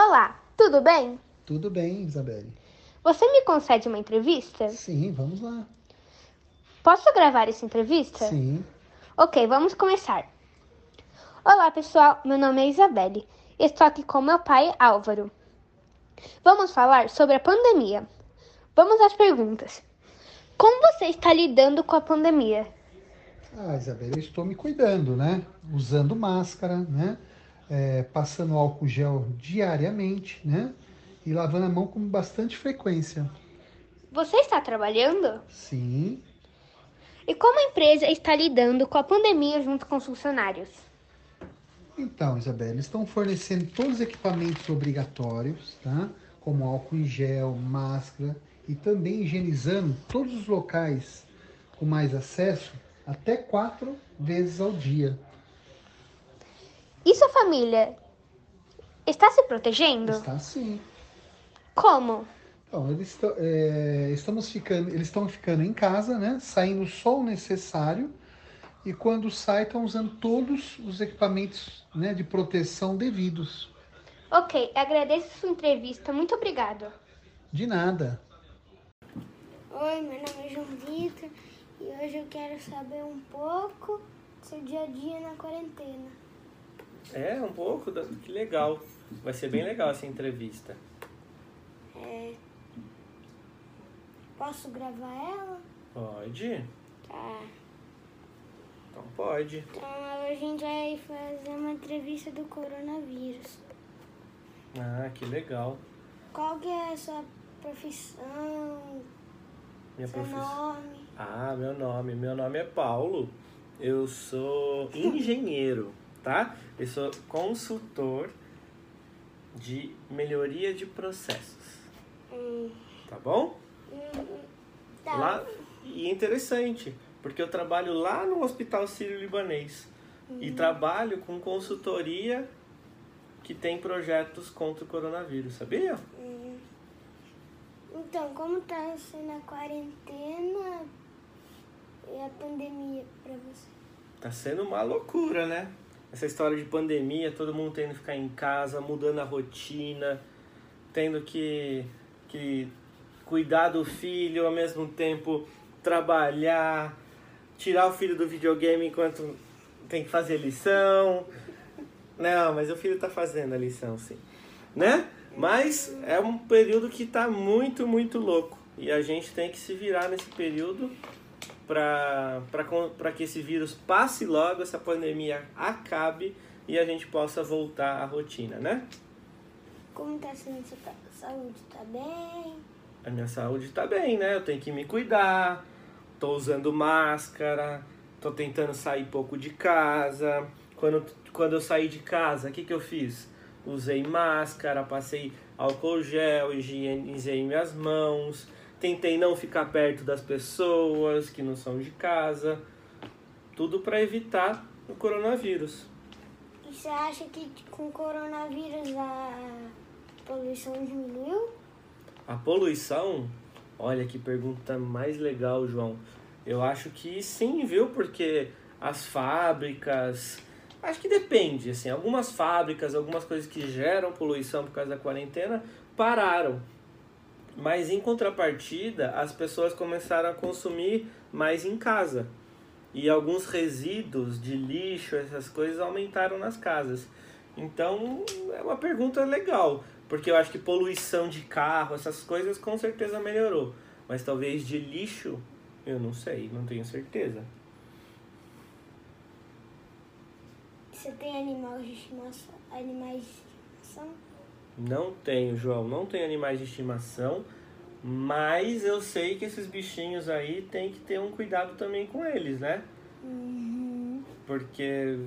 Olá, tudo bem? Tudo bem, Isabelle. Você me concede uma entrevista? Sim, vamos lá. Posso gravar essa entrevista? Sim. Ok, vamos começar. Olá, pessoal. Meu nome é Isabelle. Estou aqui com meu pai, Álvaro. Vamos falar sobre a pandemia. Vamos às perguntas. Como você está lidando com a pandemia? Ah, Isabelle, eu estou me cuidando, né? Usando máscara, né? É, passando álcool gel diariamente, né? E lavando a mão com bastante frequência. Você está trabalhando? Sim. E como a empresa está lidando com a pandemia junto com os funcionários? Então, Isabelle, estão fornecendo todos os equipamentos obrigatórios, tá? Como álcool em gel, máscara e também higienizando todos os locais com mais acesso até quatro vezes ao dia. E sua família está se protegendo? Está sim. Como? Então, eles estão, é, estamos ficando, eles estão ficando em casa, né? Saindo só o necessário e quando sai estão usando todos os equipamentos né, de proteção devidos. Ok, agradeço sua entrevista. Muito obrigado. De nada. Oi, meu nome é João Vitor e hoje eu quero saber um pouco do seu dia a dia na quarentena. É, um pouco, da- que legal. Vai ser bem legal essa entrevista. É... Posso gravar ela? Pode? Tá. Então pode. Então a gente vai fazer uma entrevista do coronavírus. Ah, que legal. Qual que é a sua profissão? Minha seu profissão. nome? Ah, meu nome. Meu nome é Paulo. Eu sou engenheiro, tá? Eu sou consultor de melhoria de processos. Hum, Tá bom? hum, tá. Lá, e é interessante, porque eu trabalho lá no Hospital Sírio-Libanês e trabalho com consultoria que tem projetos contra o coronavírus, sabia? Hum. Então, como tá sendo a quarentena e a pandemia pra você? Tá sendo uma loucura, né? Essa história de pandemia, todo mundo tendo que ficar em casa, mudando a rotina, tendo que, que cuidar do filho, ao mesmo tempo trabalhar, tirar o filho do videogame enquanto tem que fazer lição. Não, mas o filho tá fazendo a lição, sim. Né? Mas é um período que tá muito, muito louco. E a gente tem que se virar nesse período para que esse vírus passe logo, essa pandemia acabe e a gente possa voltar à rotina, né? Como tá sendo sua ta- saúde? Tá bem? A minha saúde tá bem, né? Eu tenho que me cuidar, tô usando máscara, tô tentando sair pouco de casa. Quando, quando eu saí de casa, o que, que eu fiz? Usei máscara, passei álcool gel, higienizei minhas mãos, tentei não ficar perto das pessoas que não são de casa. Tudo para evitar o coronavírus. E você acha que com o coronavírus a poluição diminuiu? A poluição, olha que pergunta mais legal, João. Eu acho que sim, viu? Porque as fábricas, acho que depende, assim, algumas fábricas, algumas coisas que geram poluição por causa da quarentena pararam. Mas em contrapartida, as pessoas começaram a consumir mais em casa. E alguns resíduos de lixo, essas coisas aumentaram nas casas. Então, é uma pergunta legal, porque eu acho que poluição de carro, essas coisas com certeza melhorou. Mas talvez de lixo, eu não sei, não tenho certeza. Você tem animais de estimação? Animais de estimação? Não tenho, João, não tenho animais de estimação, mas eu sei que esses bichinhos aí tem que ter um cuidado também com eles, né? Uhum. Porque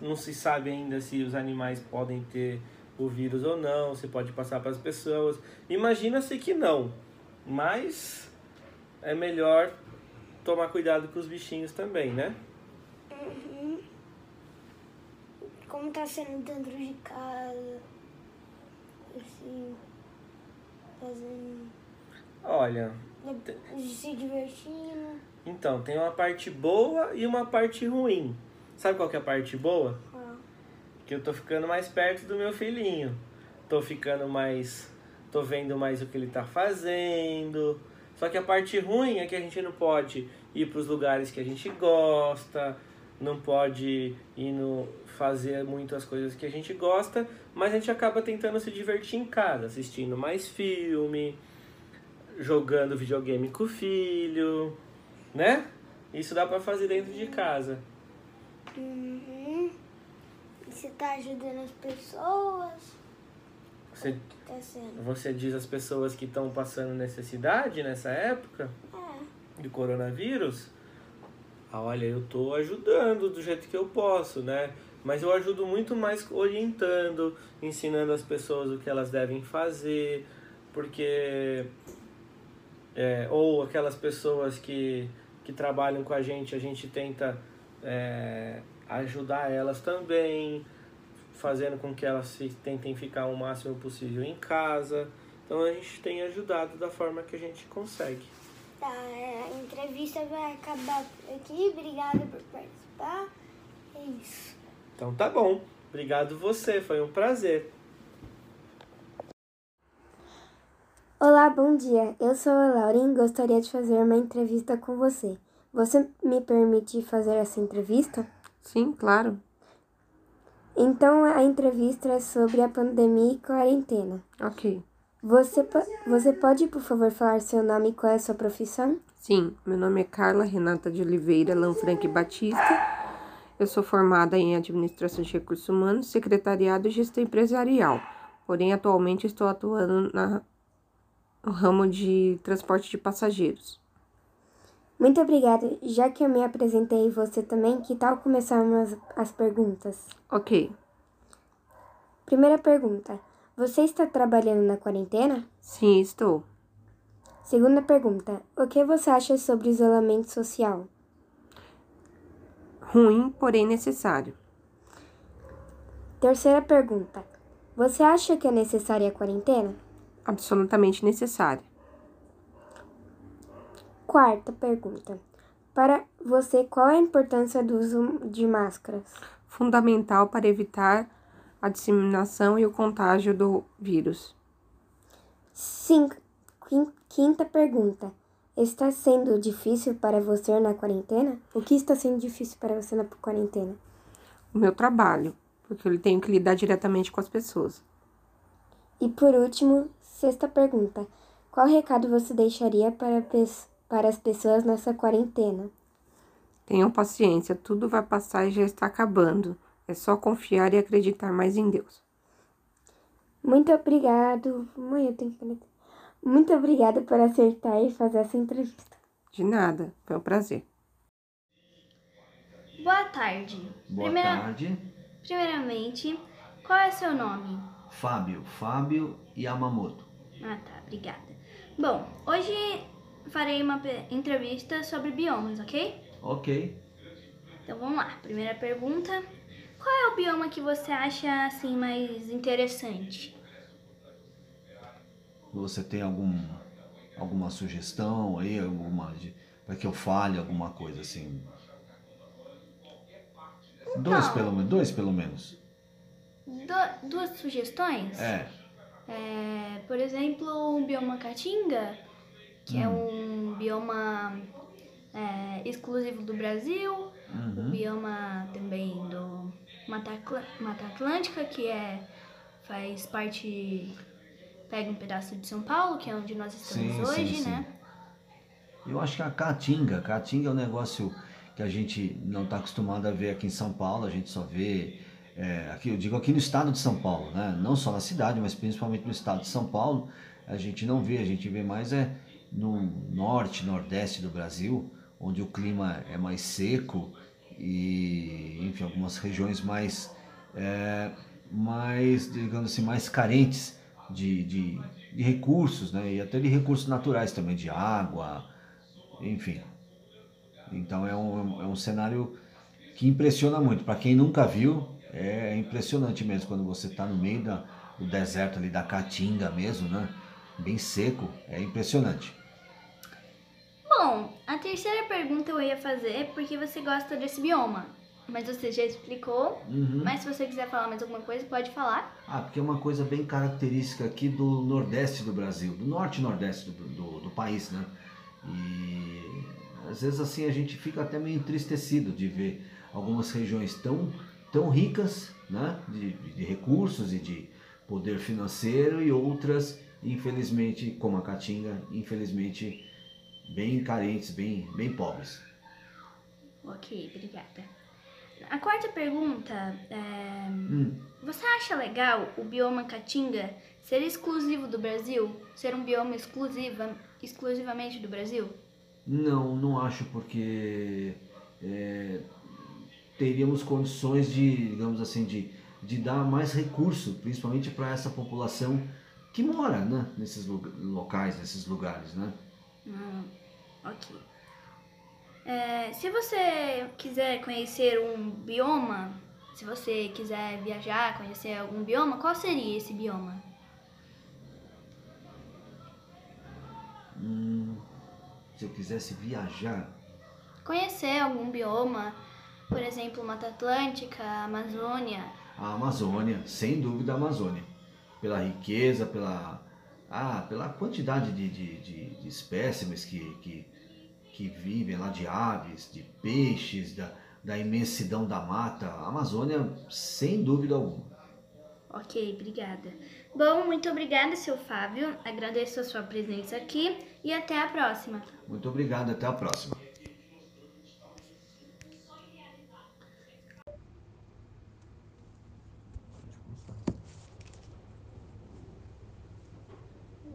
não se sabe ainda se os animais podem ter o vírus ou não, se pode passar para as pessoas. Imagina-se que não, mas é melhor tomar cuidado com os bichinhos também, né? Uhum. Como tá sendo dentro de casa? Assim, fazendo. Olha, se divertindo. então, tem uma parte boa e uma parte ruim. Sabe qual que é a parte boa? Ah, Que eu tô ficando mais perto do meu filhinho. tô ficando mais. tô vendo mais o que ele tá fazendo. Só que a parte ruim é que a gente não pode ir para os lugares que a gente gosta, não pode ir no, fazer muitas coisas que a gente gosta, mas a gente acaba tentando se divertir em casa, assistindo mais filme, jogando videogame com o filho, né? Isso dá para fazer dentro de casa. Uhum. Você tá ajudando as pessoas? Você, Tá você diz às pessoas que estão passando necessidade nessa época É. de coronavírus? Ah, olha, eu tô ajudando do jeito que eu posso, né? Mas eu ajudo muito mais orientando, ensinando as pessoas o que elas devem fazer, porque é, ou aquelas pessoas que, que trabalham com a gente, a gente tenta é, ajudar elas também, fazendo com que elas se, tentem ficar o máximo possível em casa. Então a gente tem ajudado da forma que a gente consegue. Tá, entrevista vai acabar por aqui. Obrigada por participar. É isso. Então tá bom. Obrigado você, foi um prazer. Olá, bom dia. Eu sou a Lauren e gostaria de fazer uma entrevista com você. Você me permite fazer essa entrevista? Sim, claro. Então, a entrevista é sobre a pandemia e quarentena. Ok. Você, po- você pode, por favor, falar seu nome e qual é a sua profissão? Sim, meu nome é Carla Renata de Oliveira Lanfranchi Batista. Eu sou formada em Administração de Recursos Humanos, Secretariado e Gestão Empresarial. Porém, atualmente estou atuando na, no ramo de transporte de passageiros. Muito obrigada. Já que eu me apresentei você também, que tal começarmos as perguntas? Ok. Primeira pergunta. Você está trabalhando na quarentena? Sim, estou. Segunda pergunta. O que você acha sobre isolamento social? Ruim, porém necessário. Terceira pergunta. Você acha que é necessária a quarentena? Absolutamente necessário. Quarta pergunta. Para você, qual é a importância do uso de máscaras? Fundamental para evitar a disseminação e o contágio do vírus. Cinco. Quin- Quinta pergunta. Está sendo difícil para você na quarentena? O que está sendo difícil para você na quarentena? O meu trabalho, porque eu tenho que lidar diretamente com as pessoas. E por último, sexta pergunta. Qual recado você deixaria para, para as pessoas nessa quarentena? Tenham paciência, tudo vai passar e já está acabando. É só confiar e acreditar mais em Deus. Muito obrigado. Mãe, eu tenho que conectar. Muito obrigada por acertar e fazer essa entrevista. De nada, foi um prazer. Boa tarde. Boa Primeira- tarde. Primeiramente, qual é seu nome? Fábio, Fábio Yamamoto. Ah, tá, obrigada. Bom, hoje farei uma entrevista sobre biomas, ok? Ok. Então vamos lá. Primeira pergunta: qual é o bioma que você acha assim mais interessante? Você tem algum alguma sugestão aí, alguma para que eu fale alguma coisa assim? Dois pelo menos, dois pelo menos. Du- duas sugestões? É. É, por exemplo, o bioma Caatinga, que é um bioma é, exclusivo do Brasil. O Uhum. bioma também do Mata, Mata Atlântica, que é faz parte pega um pedaço de São Paulo, que é onde nós estamos Sim, hoje, sim. né? Eu acho que a caatinga, caatinga é um negócio que a gente não está acostumado a ver aqui em São Paulo, a gente só vê é, aqui, eu digo aqui no estado de São Paulo, né? Não só na cidade, mas principalmente no estado de São Paulo, a gente não vê, a gente vê mais é no norte, nordeste do Brasil, onde o clima é mais seco e, enfim, algumas regiões mais, é, mais digamos assim, mais carentes de, de, de recursos, né? E até de recursos naturais também, de água, enfim. Então é um, é um cenário que impressiona muito. Para quem nunca viu, é impressionante mesmo quando você está no meio da, do deserto ali da Caatinga mesmo, né? Bem seco, é impressionante. Bom, a terceira pergunta eu ia fazer é por que você gosta desse bioma? Mas você já explicou. Uhum. Mas se você quiser falar mais alguma coisa, pode falar. Ah, porque é uma coisa bem característica aqui do Nordeste do Brasil, do Norte e Nordeste do, do, do país, né? E às vezes assim a gente fica até meio entristecido de ver algumas regiões tão, tão ricas né? de, de recursos e de poder financeiro e outras, infelizmente, como a Caatinga, infelizmente bem carentes, bem, bem pobres. Ok, obrigada. A quarta pergunta é: Hum. Você acha legal o bioma Caatinga ser exclusivo do Brasil? Ser um bioma exclusiva, exclusivamente do Brasil? Não, não acho porque é, teríamos condições de, digamos assim, de, de dar mais recurso, principalmente para essa população que mora né, nesses locais, nesses lugares, né? Hum, ok. É, se você quiser conhecer um bioma, se você quiser viajar, conhecer algum bioma, qual seria esse bioma? Hum, se eu quisesse viajar, Conhecer algum bioma, por exemplo, Mata Atlântica, Amazônia. a Amazônia, sem dúvida a Amazônia. Pela riqueza, pela, ah, pela quantidade de, de, de, de espécimes que, que, que vivem lá, de aves, de peixes, da, da imensidão da mata. A Amazônia, sem dúvida alguma. Ok, obrigada. Bom, muito obrigada, seu Fábio. Agradeço a sua presença aqui e até a próxima. Muito obrigado, até a próxima.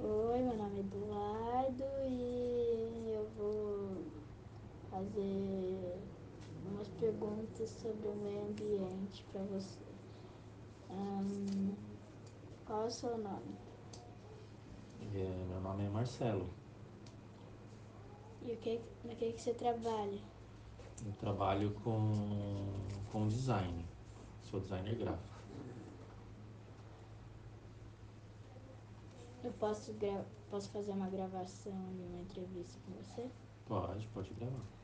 Oi, meu nome é Eduardo e eu vou fazer umas perguntas sobre o meio ambiente para você. Ahn, qual é o seu nome? É, meu nome é Marcelo. E o que, no que, que você trabalha? Eu trabalho com, com design. Sou designer gráfico. Eu posso, posso fazer uma gravação de uma entrevista com você? Pode, pode gravar.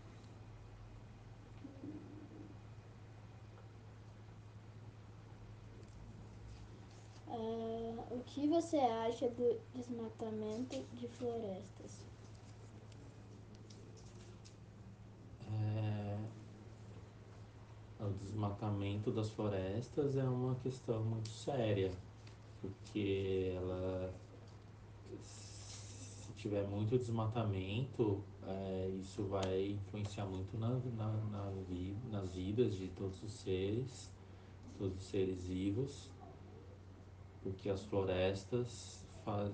Ah, o que você acha do desmatamento de florestas? É, o desmatamento das florestas é uma questão muito séria, porque ela, se tiver muito desmatamento, é, isso vai influenciar muito na, na, na nas vidas de todos os seres, todos os seres vivos, porque as florestas faz,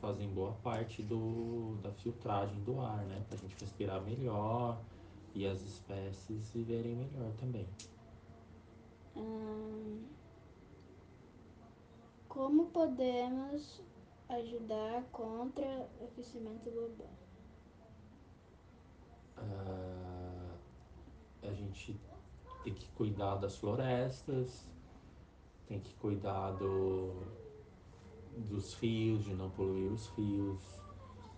fazem boa parte do, da filtragem do ar, né? Para a gente respirar melhor e as espécies viverem melhor também. Ahn, como podemos ajudar contra o aquecimento global? Ah, a gente tem que cuidar das florestas, tem que cuidar do, dos rios, de não poluir os rios,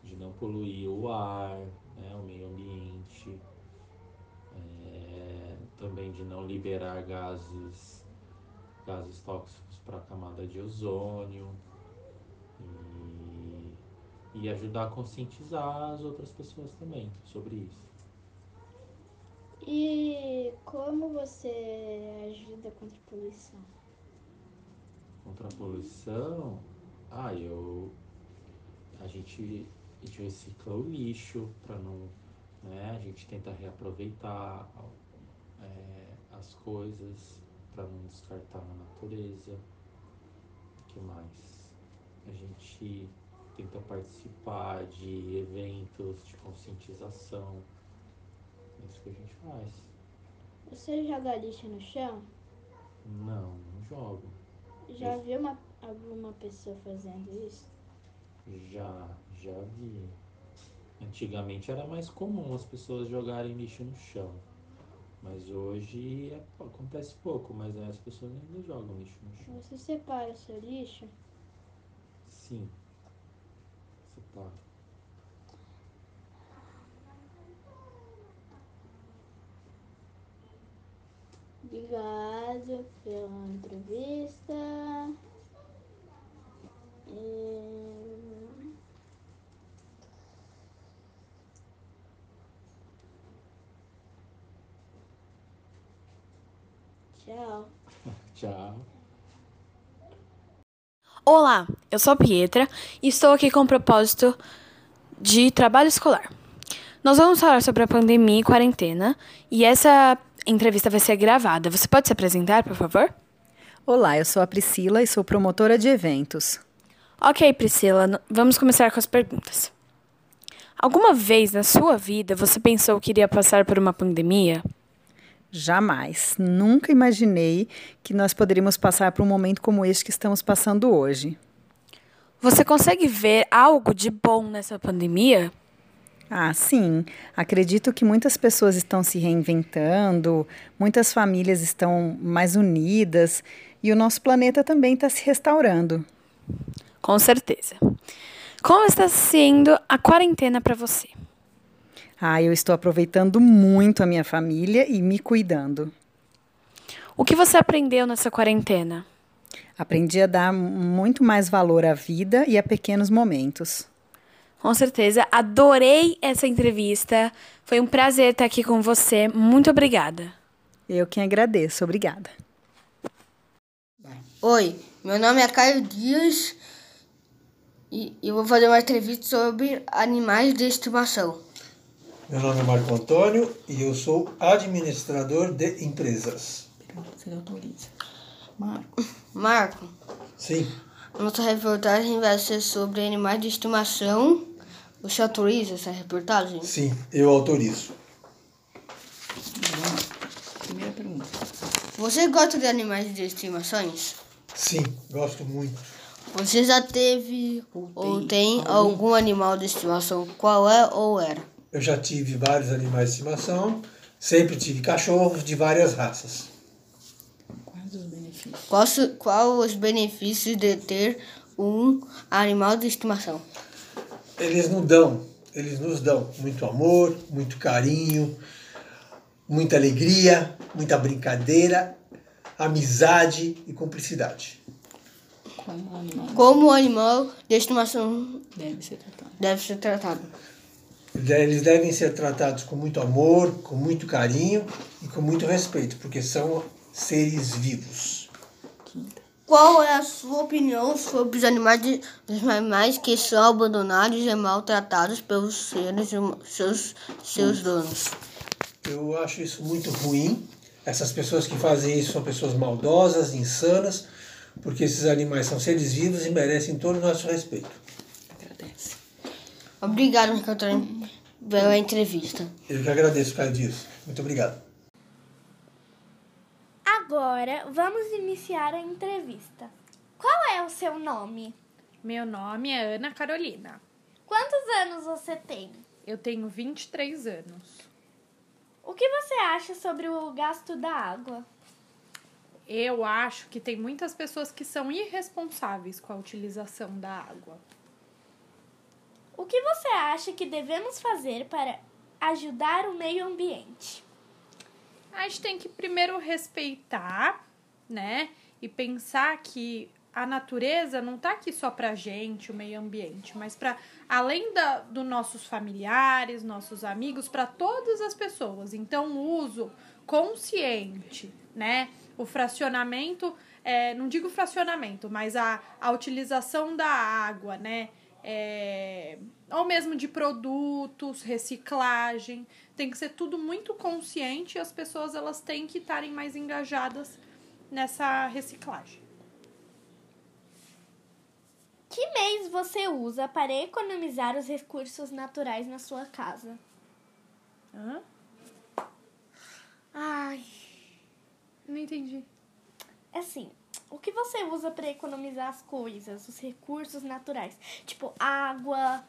de não poluir o ar, né, o meio ambiente, é, também de não liberar gases, gases tóxicos para a camada de ozônio e, e ajudar a conscientizar as outras pessoas também sobre isso. E como você ajuda contra a poluição? Contra a poluição, ah, eu. A gente, a gente recicla o lixo para não. Né, a gente tenta reaproveitar é, as coisas para não descartar na natureza. O que mais? A gente tenta participar de eventos de conscientização. É isso que a gente faz. Você joga lixo no chão? Não, não jogo. Já viu uma, alguma pessoa fazendo isso? Já, já vi. Antigamente era mais comum as pessoas jogarem lixo no chão. Mas hoje é- acontece pouco, mas as pessoas ainda jogam lixo no chão. Você separa o seu lixo? Sim. Separo. Obrigado pela entrevista. E... Tchau. Tchau. Olá, eu sou a Pietra e estou aqui com o propósito de trabalho escolar. Nós vamos falar sobre a pandemia e quarentena e essa entrevista vai ser gravada. Você pode se apresentar, por favor? Olá, eu sou a Priscila e sou promotora de eventos. Ok, Priscila, vamos começar com as perguntas. Alguma vez na sua vida você pensou que iria passar por uma pandemia? Jamais, nunca imaginei que nós poderíamos passar por um momento como este que estamos passando hoje. Você consegue ver algo de bom nessa pandemia? Ah, sim. Acredito que muitas pessoas estão se reinventando, muitas famílias estão mais unidas e o nosso planeta também está se restaurando. Com certeza. Como está sendo a quarentena para você? Ah, eu estou aproveitando muito a minha família e me cuidando. O que você aprendeu nessa quarentena? Aprendi a dar muito mais valor à vida e a pequenos momentos. Com certeza, adorei essa entrevista. Foi um prazer estar aqui com você. Muito obrigada. Eu quem agradeço. Obrigada. Oi, meu nome é Caio Dias e eu vou fazer uma entrevista sobre animais de estimação. Meu nome é Marco Antônio e eu sou administrador de empresas. Você autoriza. Marco. Marco, Sim, nossa reportagem vai ser sobre animais de estimação. Você autoriza essa reportagem? sim, eu autorizo. Primeira pergunta. Você gosta de animais de estimações? Sim, gosto muito. Você já teve ou tem algum animal de estimação? Qual é ou era? Eu já tive vários animais de estimação, sempre tive cachorros de várias raças. Qual, su- qual os benefícios de ter um animal de estimação? Eles nos dão, eles nos dão muito amor, muito carinho, muita alegria, muita brincadeira, amizade e cumplicidade. Como o animal de estimação Deve ser tratado. deve ser tratado? Eles devem ser tratados com muito amor, com muito carinho e com muito respeito, porque são seres vivos. Qual é a sua opinião sobre os animais, de, os animais que são abandonados e maltratados pelos seres hum- seus, seus donos? Eu acho isso muito ruim. Essas pessoas que fazem isso são pessoas maldosas, insanas, porque esses animais são seres vivos e merecem todo o nosso respeito. Obrigado, Ricardo, pela entrevista. Eu que agradeço, Caio Dias. Muito obrigado. Agora vamos iniciar a entrevista. Qual é o seu nome? Meu nome é Ana Carolina. Quantos anos você tem? Eu tenho 23 anos. O que você acha sobre o gasto da água? Eu acho que tem muitas pessoas que são irresponsáveis com a utilização da água. O que você acha que devemos fazer para ajudar o meio ambiente? A gente tem que primeiro respeitar, né? E pensar que a natureza não tá aqui só pra gente, o meio ambiente, mas para além da, dos nossos familiares, nossos amigos, para todas as pessoas. Então, o uso consciente, né? O fracionamento, é, não digo fracionamento, mas a, a utilização da água, né? É, ou mesmo de produtos, reciclagem, tem que ser tudo muito consciente e as pessoas elas têm que estarem mais engajadas nessa reciclagem. Que mês você usa para economizar os recursos naturais na sua casa? Hã? Ai, não entendi. Assim, o que você usa para economizar as coisas, os recursos naturais? Tipo água.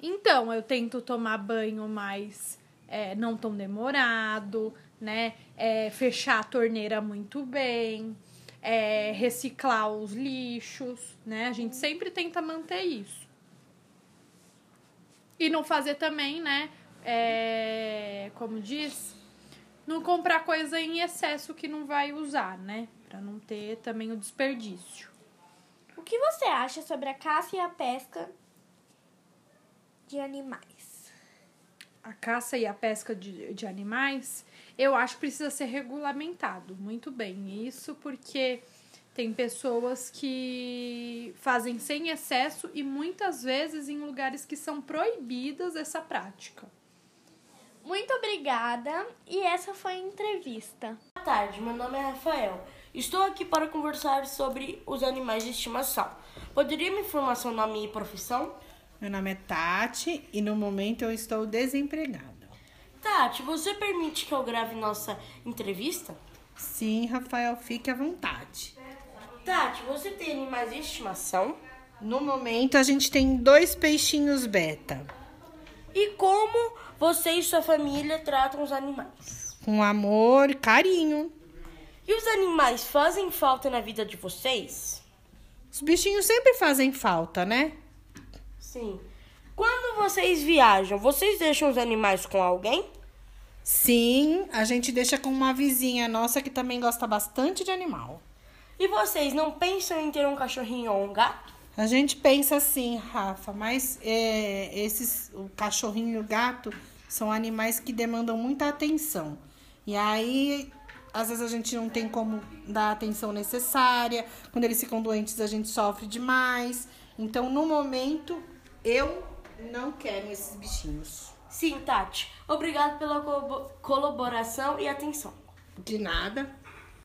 Então, eu tento tomar banho mais é, não tão demorado, né? É, fechar a torneira muito bem, é, reciclar os lixos, né? A gente sempre tenta manter isso. E não fazer também, né? É, como diz, não comprar coisa em excesso que não vai usar, né? Para não ter também o desperdício. O que você acha sobre a caça e a pesca de animais? A caça e a pesca de, de animais, eu acho que precisa ser regulamentado muito bem. Isso porque tem pessoas que fazem sem excesso e muitas vezes em lugares que são proibidas essa prática. Muito obrigada e essa foi a entrevista. Boa tarde, meu nome é Rafael. Estou aqui para conversar sobre os animais de estimação. Poderia me informar seu nome e profissão? Meu nome é Tati e no momento eu estou desempregada. Tati, você permite que eu grave nossa entrevista? Sim, Rafael, fique à vontade. Tati, você tem animais de estimação? No momento a gente tem dois peixinhos beta. E como você e sua família tratam os animais? Com amor, carinho. E os animais fazem falta na vida de vocês? Os bichinhos sempre fazem falta, né? Sim. Quando vocês viajam, vocês deixam os animais com alguém? Sim, a gente deixa com uma vizinha nossa que também gosta bastante de animal. E vocês não pensam em ter um cachorrinho ou um gato? A gente pensa assim, Rafa, mas é, esses, o cachorrinho e o gato são animais que demandam muita atenção. E aí, às vezes a gente não tem como dar a atenção necessária. Quando eles ficam doentes, a gente sofre demais. Então, no momento, eu não quero esses bichinhos. Sim, Tati. Obrigado pela colaboração e atenção. De nada.